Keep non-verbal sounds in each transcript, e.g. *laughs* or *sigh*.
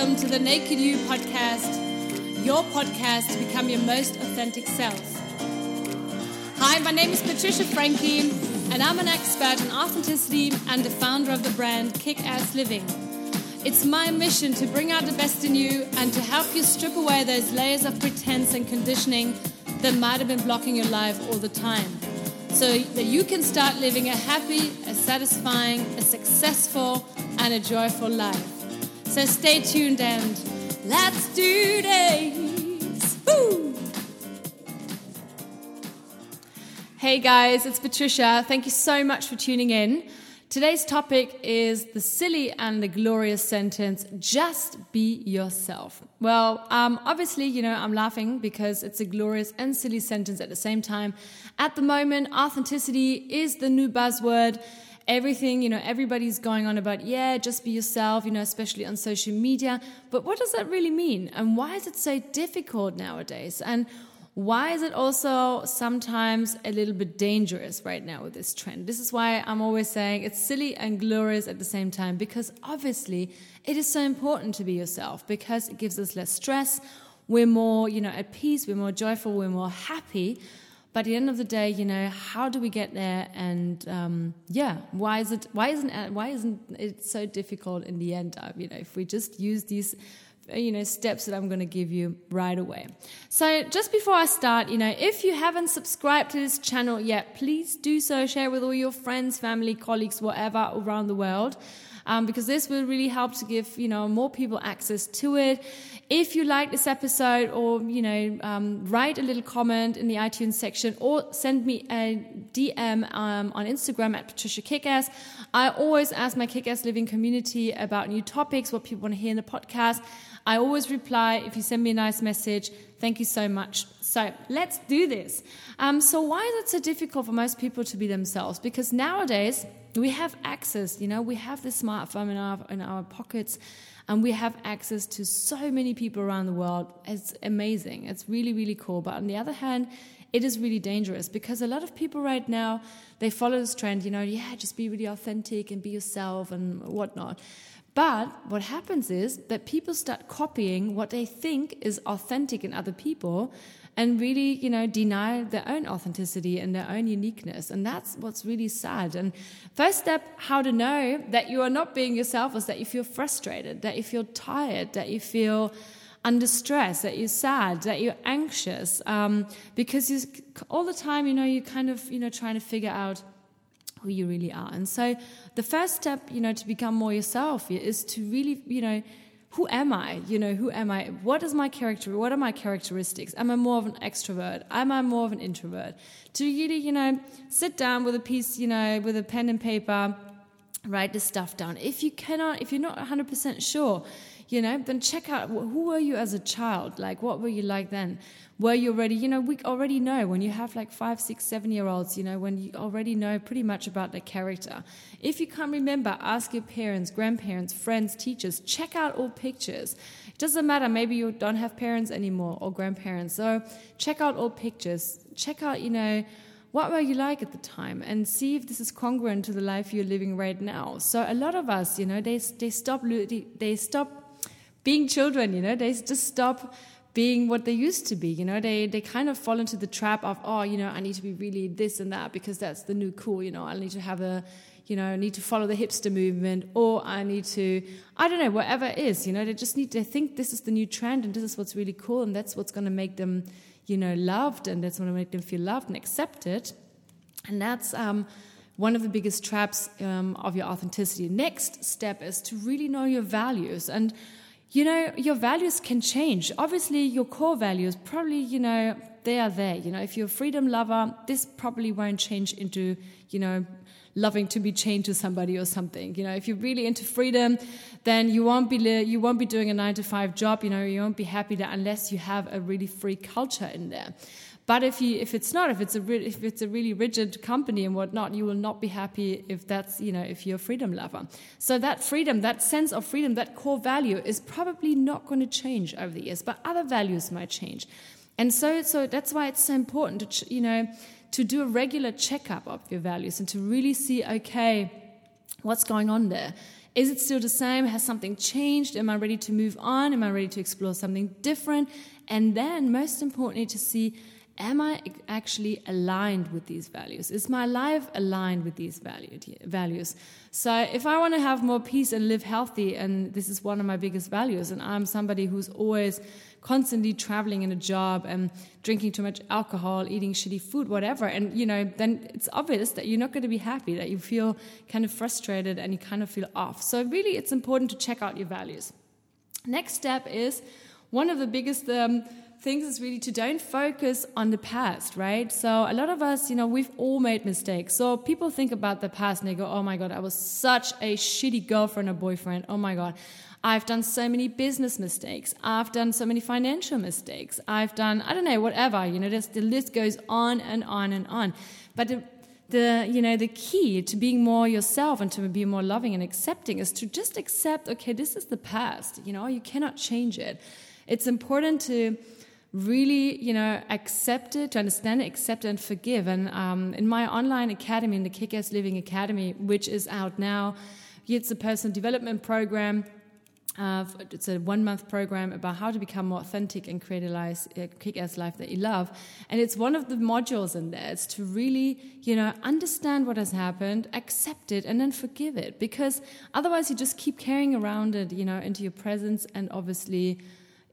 welcome to the Naked You podcast, your podcast to become your most authentic self. Hi, my name is Patricia Frankie, and I'm an expert in authenticity and the founder of the brand Kick Ass Living. It's my mission to bring out the best in you and to help you strip away those layers of pretense and conditioning that might have been blocking your life all the time so that you can start living a happy, a satisfying, a successful, and a joyful life. So stay tuned and let's do this. Woo! Hey guys, it's Patricia. Thank you so much for tuning in. Today's topic is the silly and the glorious sentence, just be yourself. Well, um, obviously, you know, I'm laughing because it's a glorious and silly sentence at the same time. At the moment, authenticity is the new buzzword. Everything, you know, everybody's going on about, yeah, just be yourself, you know, especially on social media. But what does that really mean? And why is it so difficult nowadays? And why is it also sometimes a little bit dangerous right now with this trend? This is why I'm always saying it's silly and glorious at the same time because obviously it is so important to be yourself because it gives us less stress. We're more, you know, at peace, we're more joyful, we're more happy. But at the end of the day, you know, how do we get there? And um, yeah, why is it? Why isn't why isn't it so difficult in the end? You know, if we just use these you know steps that I'm going to give you right away. So just before I start, you know, if you haven't subscribed to this channel yet, please do so. Share with all your friends, family, colleagues, whatever around the world. Um, because this will really help to give you know more people access to it. If you like this episode, or you know, um, write a little comment in the iTunes section, or send me a DM um, on Instagram at Patricia Kickass. I always ask my Kickass Living community about new topics, what people want to hear in the podcast. I always reply if you send me a nice message. Thank you so much. So let's do this. Um, so why is it so difficult for most people to be themselves? Because nowadays we have access. You know, we have the smartphone in our in our pockets, and we have access to so many people around the world. It's amazing. It's really really cool. But on the other hand, it is really dangerous because a lot of people right now they follow this trend. You know, yeah, just be really authentic and be yourself and whatnot. But what happens is that people start copying what they think is authentic in other people and really, you know, deny their own authenticity and their own uniqueness. And that's what's really sad. And first step, how to know that you are not being yourself is that you feel frustrated, that you feel tired, that you feel under stress, that you're sad, that you're anxious, um, because you all the time, you know, you're kind of, you know, trying to figure out who you really are. And so the first step, you know, to become more yourself is to really, you know, who am I? You know, who am I? What is my character? What are my characteristics? Am I more of an extrovert? Am I more of an introvert? To really, you know, sit down with a piece, you know, with a pen and paper, write this stuff down. If you cannot, if you're not 100% sure, you know, then check out who were you as a child? Like, what were you like then? Were you already, you know, we already know when you have like five, six, seven year olds, you know, when you already know pretty much about their character. If you can't remember, ask your parents, grandparents, friends, teachers, check out old pictures. It doesn't matter, maybe you don't have parents anymore or grandparents. So check out old pictures. Check out, you know, what were you like at the time and see if this is congruent to the life you're living right now so a lot of us you know they, they stop they stop being children, you know, they just stop being what they used to be. You know, they they kind of fall into the trap of, oh, you know, I need to be really this and that because that's the new cool. You know, I need to have a, you know, I need to follow the hipster movement, or I need to, I don't know, whatever it is. You know, they just need to think this is the new trend and this is what's really cool and that's what's going to make them, you know, loved and that's going to make them feel loved and accepted. And that's um, one of the biggest traps um, of your authenticity. Next step is to really know your values and you know, your values can change. Obviously, your core values probably, you know, they are there. You know, if you're a freedom lover, this probably won't change into, you know, loving to be chained to somebody or something. You know, if you're really into freedom, then you won't be you won't be doing a nine to five job. You know, you won't be happy there unless you have a really free culture in there. But if you if it's not, if it's a re- if it's a really rigid company and whatnot, you will not be happy if that's you know if you're a freedom lover. So that freedom, that sense of freedom, that core value is probably not going to change over the years, but other values might change. And so so that's why it's so important to you know to do a regular checkup of your values and to really see okay what's going on there Is it still the same? Has something changed? Am I ready to move on? Am I ready to explore something different? And then, most importantly, to see am I actually aligned with these values? Is my life aligned with these values? So, if I want to have more peace and live healthy, and this is one of my biggest values, and I'm somebody who's always constantly traveling in a job and drinking too much alcohol, eating shitty food, whatever, and you know, then it's obvious that you're not going to be happy, that you feel kind of frustrated and you kind of feel off. So, really, it's important to check out your values. Next step is one of the biggest. Um, things is really to don't focus on the past, right? So a lot of us, you know, we've all made mistakes. So people think about the past and they go, oh my God, I was such a shitty girlfriend or boyfriend. Oh my God. I've done so many business mistakes. I've done so many financial mistakes. I've done, I don't know, whatever. You know, the list goes on and on and on. But the, the you know the key to being more yourself and to be more loving and accepting is to just accept okay this is the past you know you cannot change it it's important to really, you know, accept it, to understand it, accept and forgive. And um, in my online academy, in the Kick-Ass Living Academy, which is out now, it's a personal development program. Uh, it's a one month program about how to become more authentic and create a, life, a kick-ass life that you love. And it's one of the modules in there. It's to really, you know, understand what has happened, accept it, and then forgive it. Because otherwise, you just keep carrying around it, you know, into your presence and obviously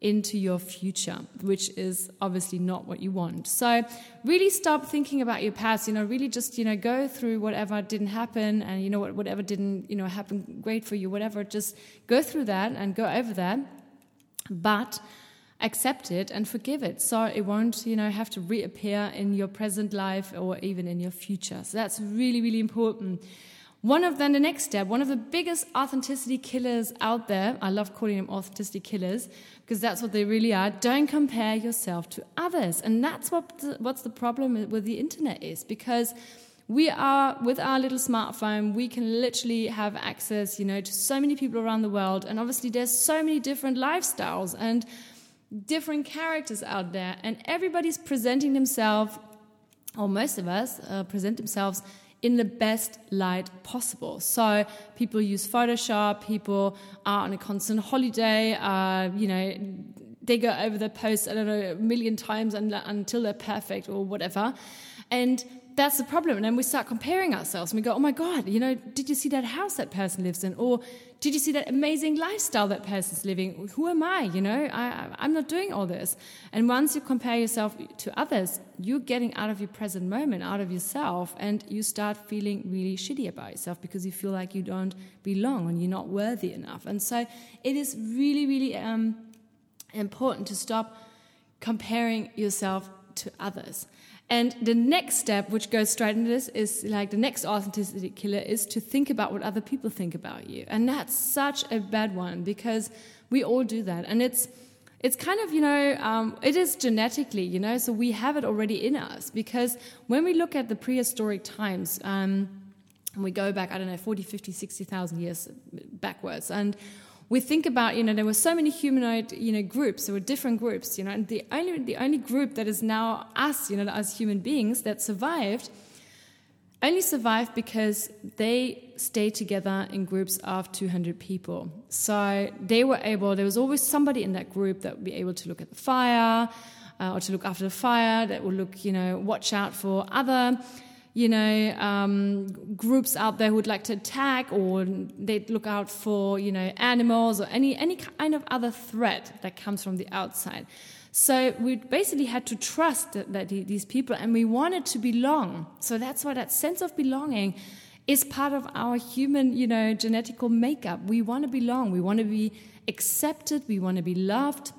into your future, which is obviously not what you want. So really stop thinking about your past, you know, really just, you know, go through whatever didn't happen and, you know, whatever didn't, you know, happen great for you, whatever, just go through that and go over that. But accept it and forgive it so it won't you know have to reappear in your present life or even in your future so that's really really important one of then the next step, one of the biggest authenticity killers out there, I love calling them authenticity killers because that's what they really are. Don't compare yourself to others. And that's what the, what's the problem with the internet is because we are with our little smartphone we can literally have access you know to so many people around the world and obviously there's so many different lifestyles and different characters out there and everybody's presenting themselves or most of us uh, present themselves in the best light possible. So people use Photoshop, people are on a constant holiday, uh, you know, they go over their posts, I don't know, a million times until they're perfect or whatever. And that's the problem. And then we start comparing ourselves and we go, oh my God, you know, did you see that house that person lives in? Or did you see that amazing lifestyle that person's living? Who am I? You know, I, I'm not doing all this. And once you compare yourself to others, you're getting out of your present moment, out of yourself, and you start feeling really shitty about yourself because you feel like you don't belong and you're not worthy enough. And so it is really, really um, important to stop comparing yourself to others. And the next step, which goes straight into this, is like the next authenticity killer is to think about what other people think about you. And that's such a bad one because we all do that. And it's, it's kind of, you know, um, it is genetically, you know, so we have it already in us because when we look at the prehistoric times, um, and we go back, I don't know, 40, 50, 60,000 years backwards, and we think about, you know, there were so many humanoid, you know, groups. There were different groups, you know, and the only the only group that is now us, you know, as human beings that survived, only survived because they stayed together in groups of 200 people. So they were able. There was always somebody in that group that would be able to look at the fire. Uh, or to look after the fire, that would look, you know, watch out for other you know, um, groups out there who would like to attack, or they'd look out for, you know, animals or any any kind of other threat that comes from the outside. So we basically had to trust that, that these people, and we wanted to belong. So that's why that sense of belonging is part of our human, you know, genetical makeup. We want to belong. We want to be accepted. We want to be loved.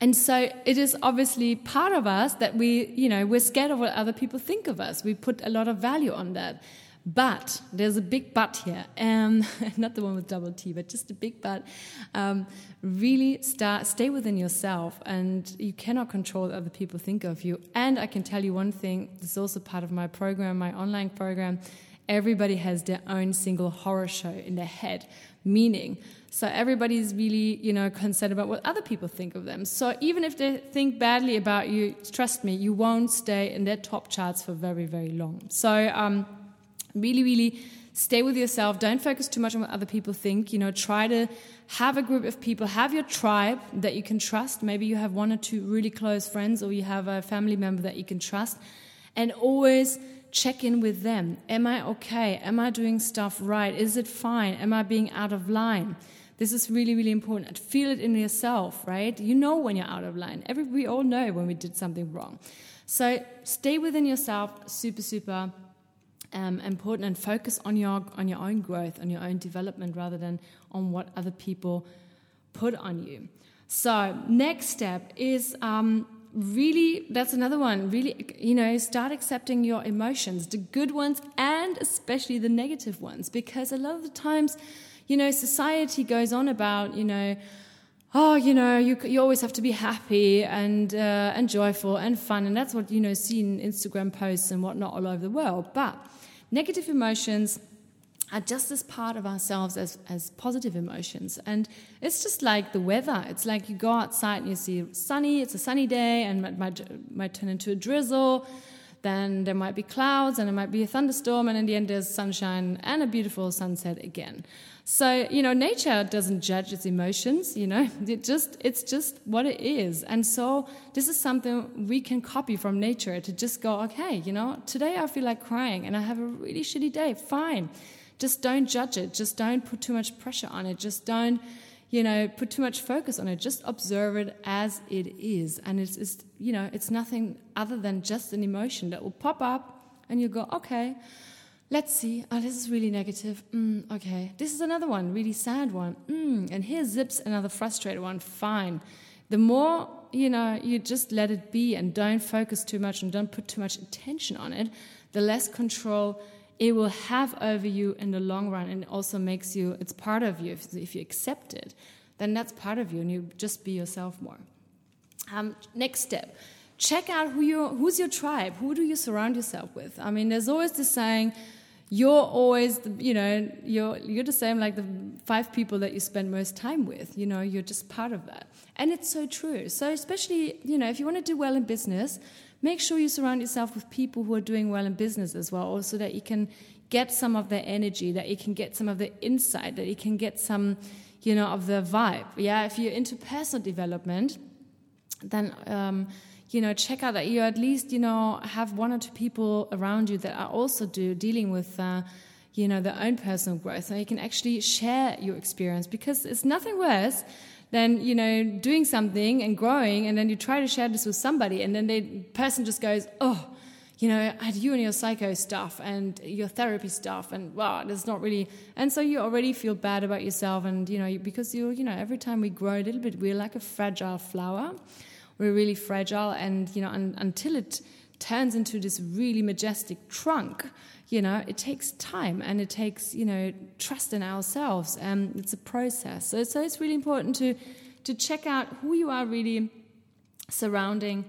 And so it is obviously part of us that we, you know, we're scared of what other people think of us. We put a lot of value on that. But there's a big but here, um, *laughs* not the one with double T, but just a big but. Um, really start, stay within yourself, and you cannot control what other people think of you. And I can tell you one thing: this is also part of my program, my online program. Everybody has their own single horror show in their head, meaning so everybody's really, you know, concerned about what other people think of them. So even if they think badly about you, trust me, you won't stay in their top charts for very, very long. So um, really, really stay with yourself. Don't focus too much on what other people think. You know, try to have a group of people, have your tribe that you can trust. Maybe you have one or two really close friends, or you have a family member that you can trust, and always check in with them. Am I okay? Am I doing stuff right? Is it fine? Am I being out of line? This is really, really important. Feel it in yourself, right? You know when you're out of line. Every, we all know when we did something wrong. So stay within yourself, super, super um, important, and focus on your on your own growth, on your own development, rather than on what other people put on you. So next step is um, really that's another one. Really, you know, start accepting your emotions, the good ones and especially the negative ones, because a lot of the times you know, society goes on about, you know, oh, you know, you, you always have to be happy and, uh, and joyful and fun. And that's what, you know, seen in Instagram posts and whatnot all over the world. But negative emotions are just as part of ourselves as, as positive emotions. And it's just like the weather. It's like you go outside and you see sunny, it's a sunny day, and it might, might turn into a drizzle then there might be clouds and it might be a thunderstorm, and in the end, there's sunshine and a beautiful sunset again. So, you know, nature doesn't judge its emotions, you know, *laughs* it just, it's just what it is. And so, this is something we can copy from nature to just go, okay, you know, today I feel like crying and I have a really shitty day, fine. Just don't judge it, just don't put too much pressure on it, just don't you know, put too much focus on it. Just observe it as it is. And it's, it's, you know, it's nothing other than just an emotion that will pop up and you go, okay, let's see. Oh, this is really negative. Mm, okay. This is another one, really sad one. Mm, and here's zips, another frustrated one. Fine. The more, you know, you just let it be and don't focus too much and don't put too much attention on it, the less control it will have over you in the long run and also makes you it's part of you. If, if you accept it then that's part of you and you just be yourself more. Um, next step. Check out who you who's your tribe. Who do you surround yourself with? I mean there's always the saying you're always you know you're you're the same like the five people that you spend most time with. You know you're just part of that. And it's so true. So especially you know if you want to do well in business make sure you surround yourself with people who are doing well in business as well, so that you can get some of their energy, that you can get some of the insight, that you can get some, you know, of the vibe. Yeah, if you're into personal development, then um, you know check out that you at least you know have one or two people around you that are also do dealing with. Uh, you know their own personal growth, and you can actually share your experience because it's nothing worse than you know doing something and growing and then you try to share this with somebody and then the person just goes oh you know you and your psycho stuff and your therapy stuff and wow that's not really and so you already feel bad about yourself and you know because you you know every time we grow a little bit we're like a fragile flower. We're really fragile and you know un, until it turns into this really majestic trunk. You know it takes time and it takes you know trust in ourselves. And it's a process. So, so it's really important to to check out who you are really surrounding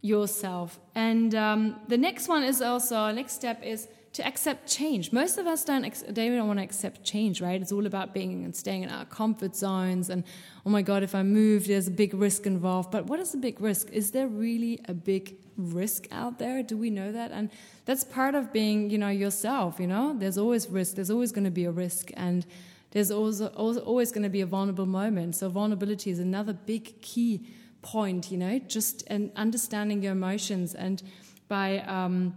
yourself. And um, the next one is also next step is to accept change. Most of us don't they don't want to accept change right? It's all about being and staying in our comfort zones and oh my god if i move there's a big risk involved. But what is the big risk? Is there really a big risk out there? Do we know that? And that's part of being you know yourself you know? There's always risk. There's always going to be a risk. And there's also, always going to be a vulnerable moment. So vulnerability is another big key point you know? Just and understanding your emotions. And by um,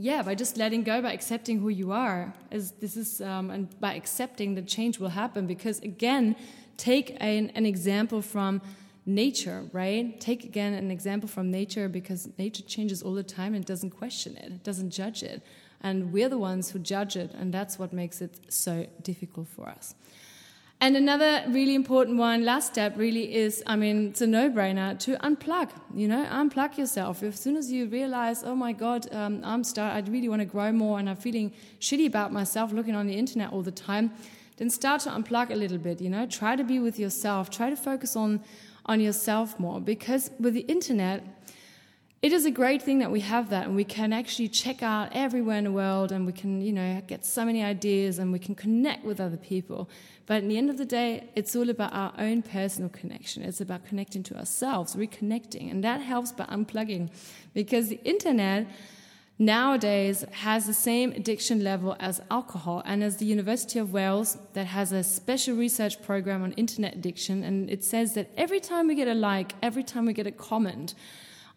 yeah by just letting go by accepting who you are is this is um, and by accepting that change will happen because again take an, an example from nature, right? Take again an example from nature because nature changes all the time and doesn't question it, it doesn't judge it. And we're the ones who judge it, and that's what makes it so difficult for us. And another really important one, last step really is, I mean, it's a no-brainer to unplug. You know, unplug yourself. As soon as you realize, oh my God, um, I'm start, I really want to grow more, and I'm feeling shitty about myself, looking on the internet all the time, then start to unplug a little bit. You know, try to be with yourself. Try to focus on on yourself more because with the internet, it is a great thing that we have that and we can actually check out everywhere in the world and we can, you know, get so many ideas and we can connect with other people. But in the end of the day, it's all about our own personal connection. It's about connecting to ourselves, reconnecting. And that helps by unplugging because the internet nowadays has the same addiction level as alcohol. And as the University of Wales, that has a special research program on internet addiction, and it says that every time we get a like, every time we get a comment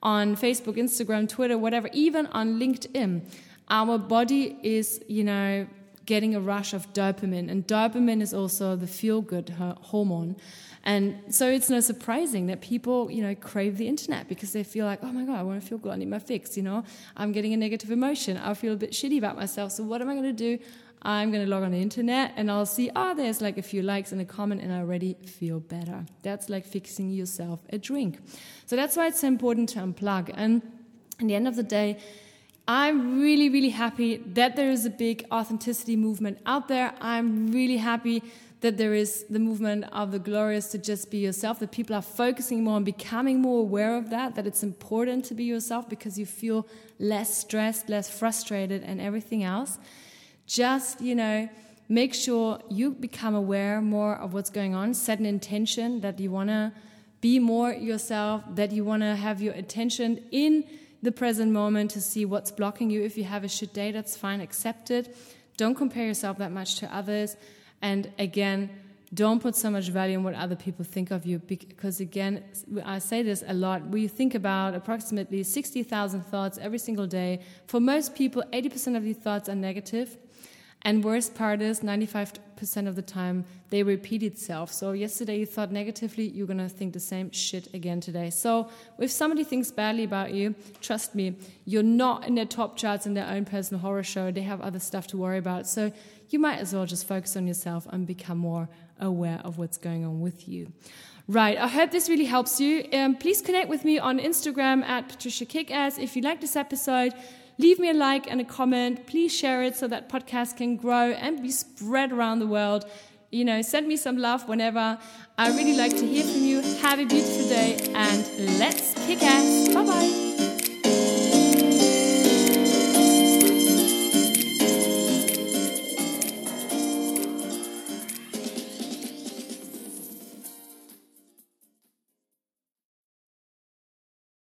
on Facebook, Instagram, Twitter, whatever, even on LinkedIn, our body is, you know, getting a rush of dopamine. And dopamine is also the feel good hormone. And so it's no surprising that people, you know, crave the internet because they feel like, oh my God, I want to feel good. I need my fix, you know. I'm getting a negative emotion. I feel a bit shitty about myself. So what am I going to do? I'm going to log on the internet and I'll see, oh, there's like a few likes and a comment and I already feel better. That's like fixing yourself a drink. So that's why it's so important to unplug. And at the end of the day, I'm really, really happy that there is a big authenticity movement out there. I'm really happy that there is the movement of the glorious to just be yourself, that people are focusing more on becoming more aware of that, that it's important to be yourself because you feel less stressed, less frustrated, and everything else. Just, you know, make sure you become aware more of what's going on, set an intention that you want to be more yourself, that you want to have your attention in the present moment to see what's blocking you. If you have a shit day, that's fine, accept it. Don't compare yourself that much to others. And again, don't put so much value on what other people think of you because again i say this a lot we think about approximately 60000 thoughts every single day for most people 80% of these thoughts are negative and worst part is 95% of the time they repeat itself. So yesterday you thought negatively, you're going to think the same shit again today. So if somebody thinks badly about you, trust me, you're not in their top charts in their own personal horror show. They have other stuff to worry about. So you might as well just focus on yourself and become more aware of what's going on with you. Right, I hope this really helps you. Um, please connect with me on Instagram at Patricia Kickass. If you like this episode, leave me a like and a comment. Please share it so that podcast can grow and be spread around the world. You know, send me some love whenever. I really like to hear from you. Have a beautiful day and let's kick ass. Bye bye.